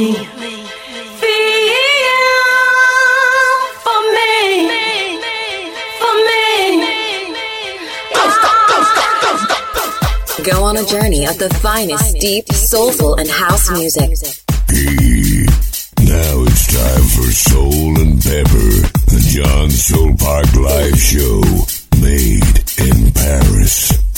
Go on a journey of the finest deep, soulful, and house music. Now it's time for Soul and Pepper, the John Soul Park Live Show, Paris.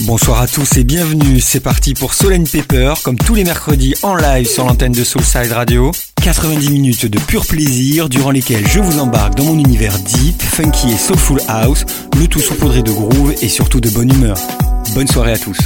Bonsoir à tous et bienvenue, c'est parti pour Soul and Pepper, comme tous les mercredis en live sur l'antenne de Soulside Radio. 90 minutes de pur plaisir durant lesquelles je vous embarque dans mon univers deep, funky et soulful house, le tout saupoudré de groove et surtout de bonne humeur. Bonne soirée à tous.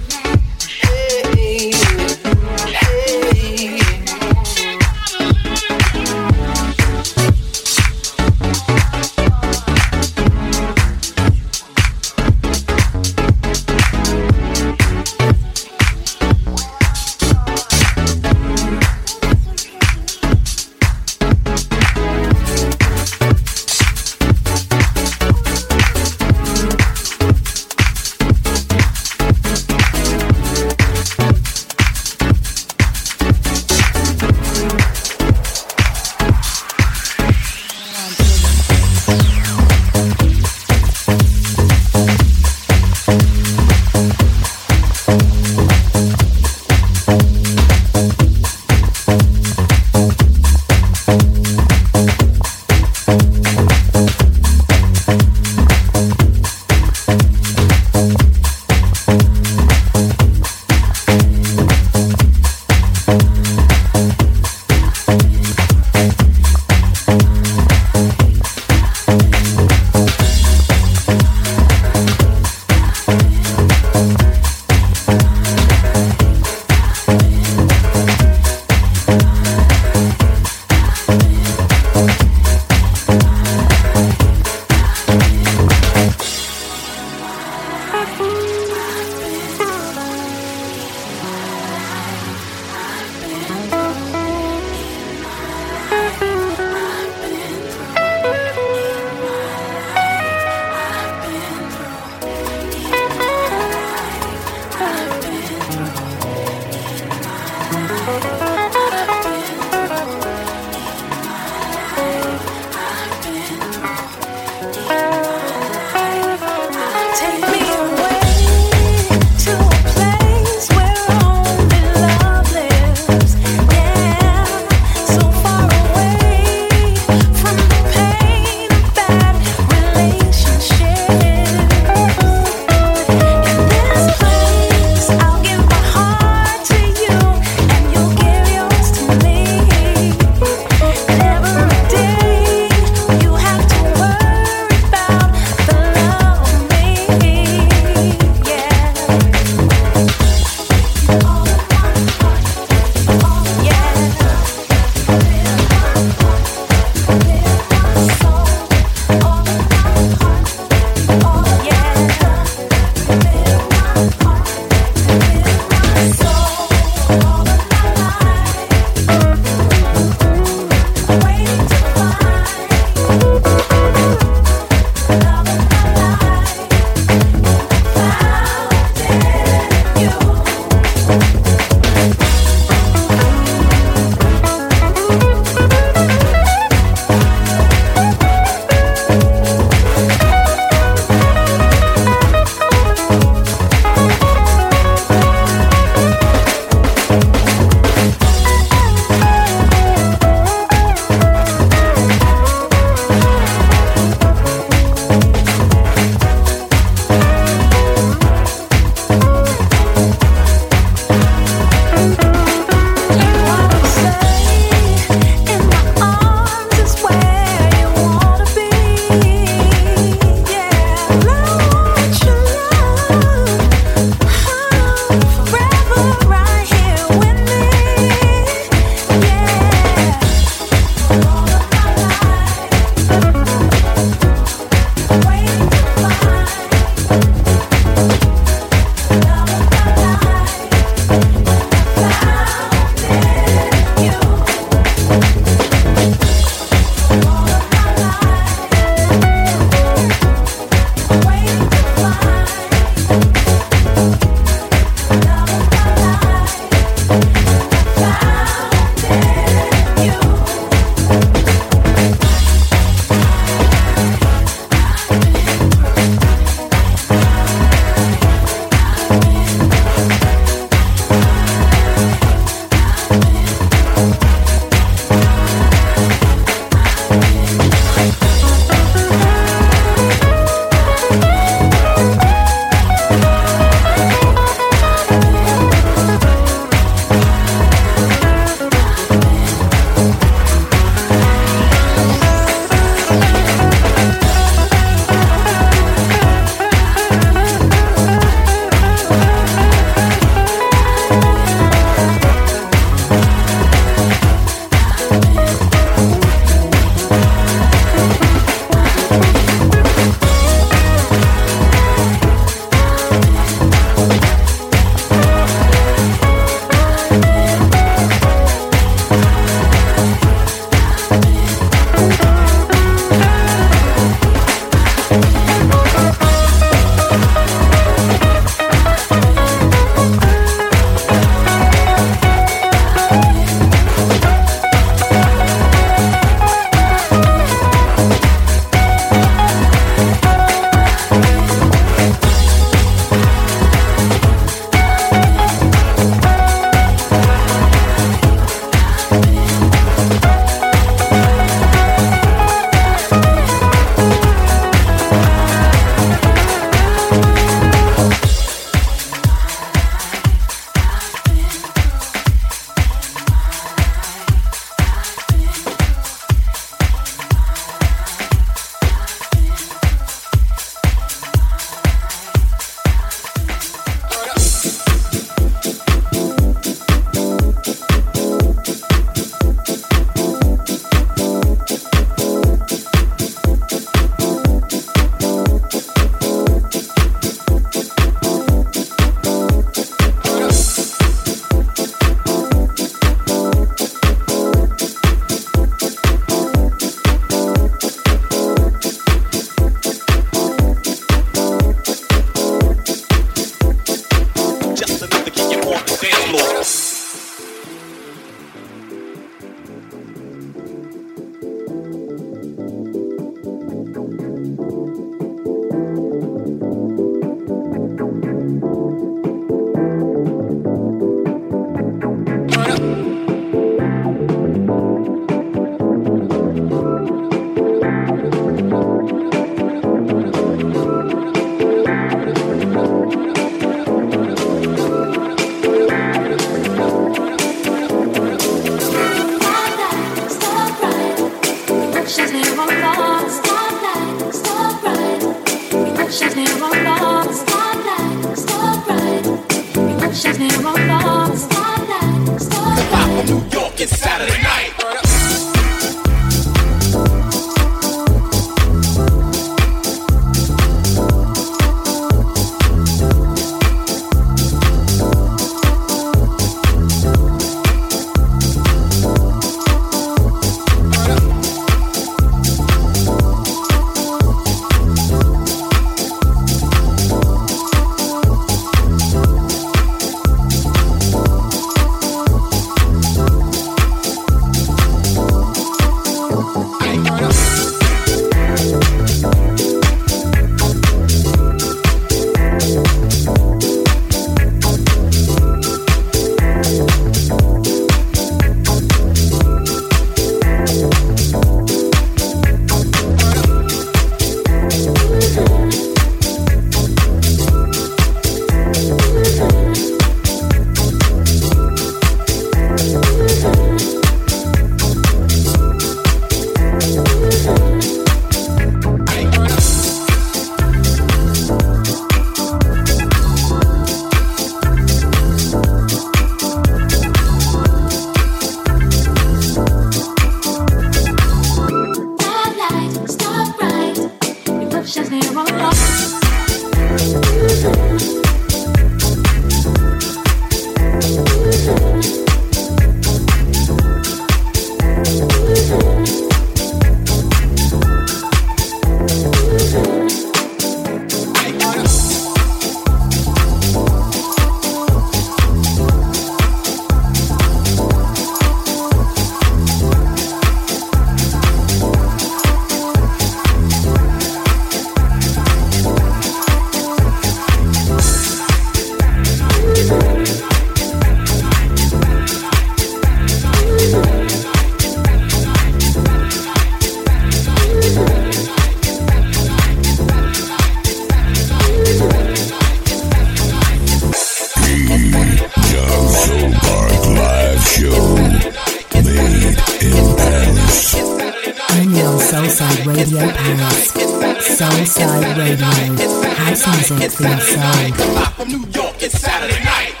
It's Saturday night. Come inside. From New York, it's Saturday night.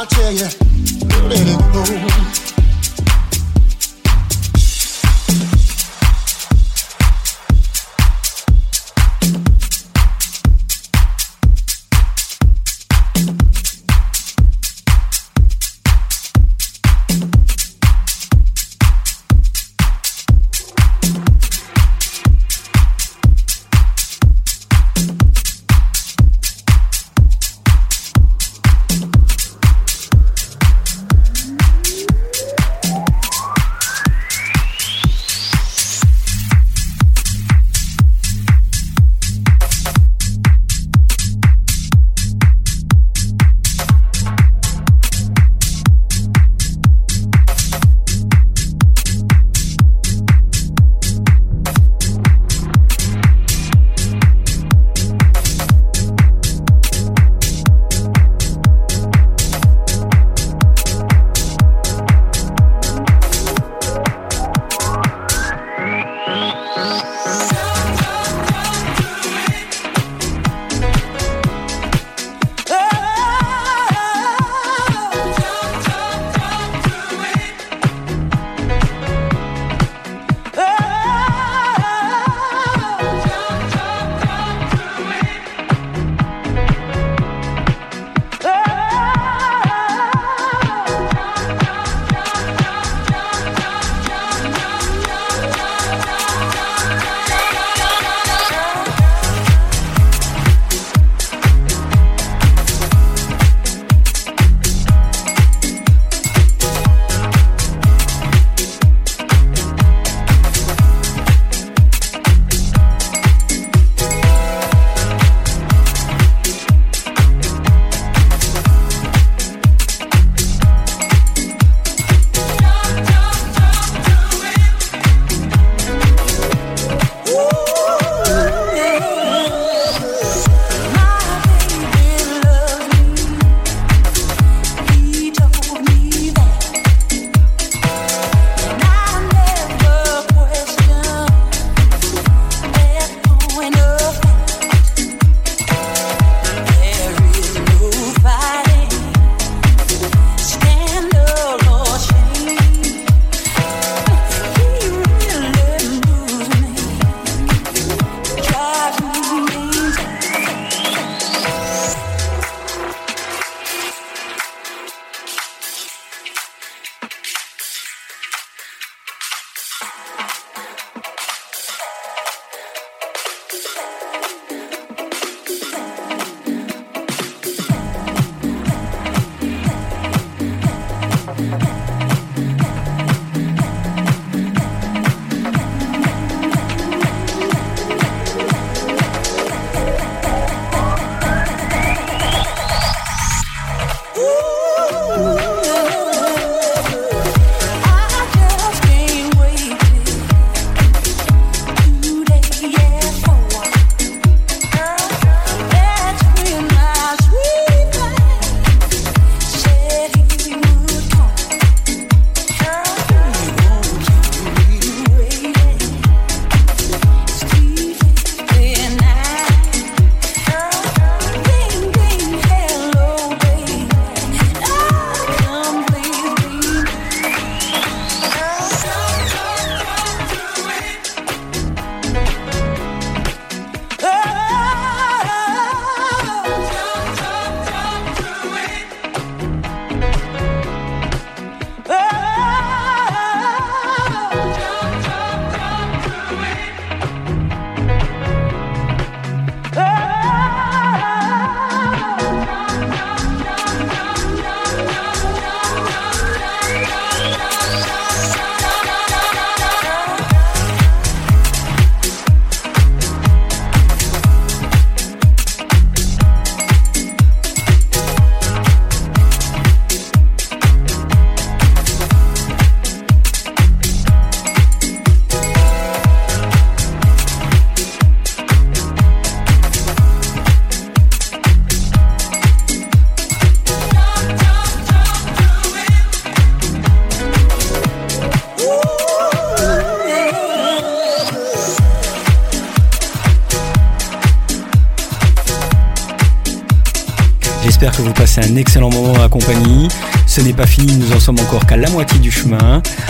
I'll tell you, let it go.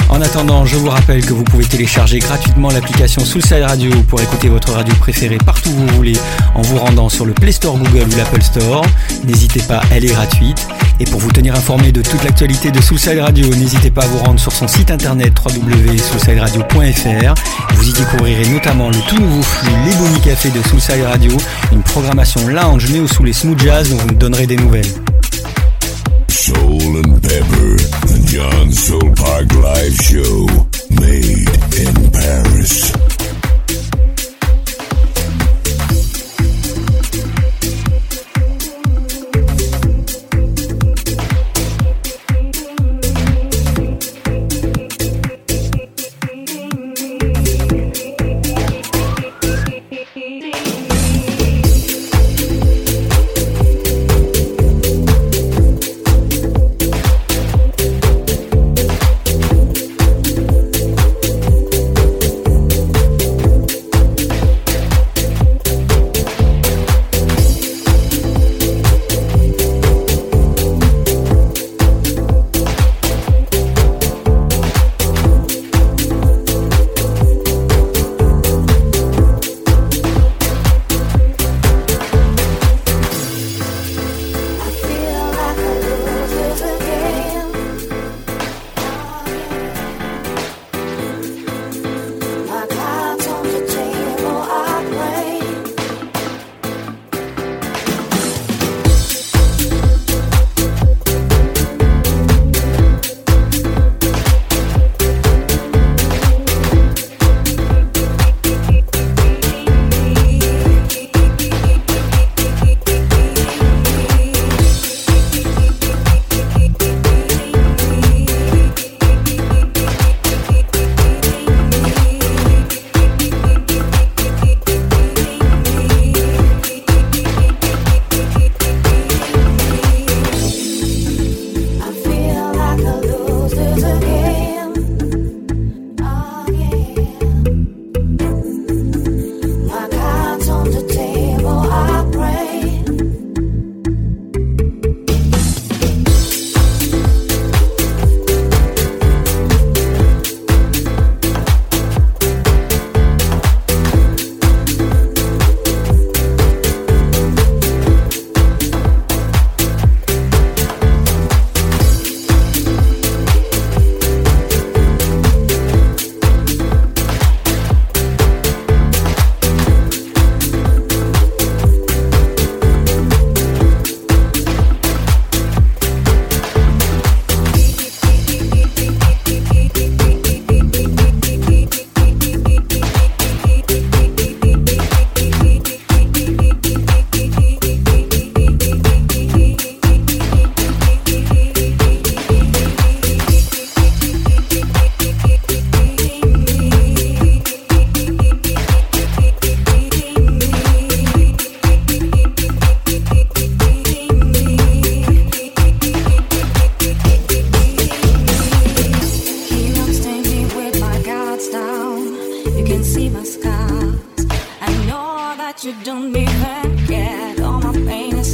En attendant, je vous rappelle que vous pouvez télécharger gratuitement l'application Soulside Radio pour écouter votre radio préférée partout où vous voulez en vous rendant sur le Play Store Google ou l'Apple Store. N'hésitez pas, elle est gratuite. Et pour vous tenir informé de toute l'actualité de Soulside Radio, n'hésitez pas à vous rendre sur son site internet www.soulsideradio.fr. Vous y découvrirez notamment le tout nouveau flux Les Café de Soulside Radio, une programmation lounge néo sous les smooth jazz dont vous nous donnerez des nouvelles. John Soul Park Live Show, made in Paris.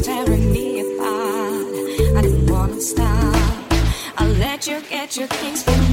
tearing me apart. I don't wanna stop. I'll let you get your things, but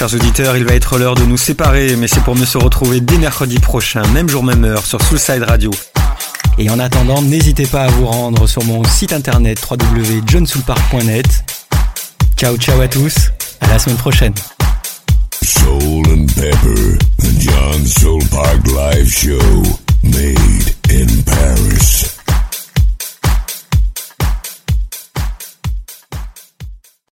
chers auditeurs, il va être l'heure de nous séparer, mais c'est pour mieux se retrouver dès mercredi prochain, même jour, même heure, sur Soulside Radio. Et en attendant, n'hésitez pas à vous rendre sur mon site internet www.johnsoulpark.net. Ciao, ciao à tous, à la semaine prochaine. Soul Pepper, the John Live Show.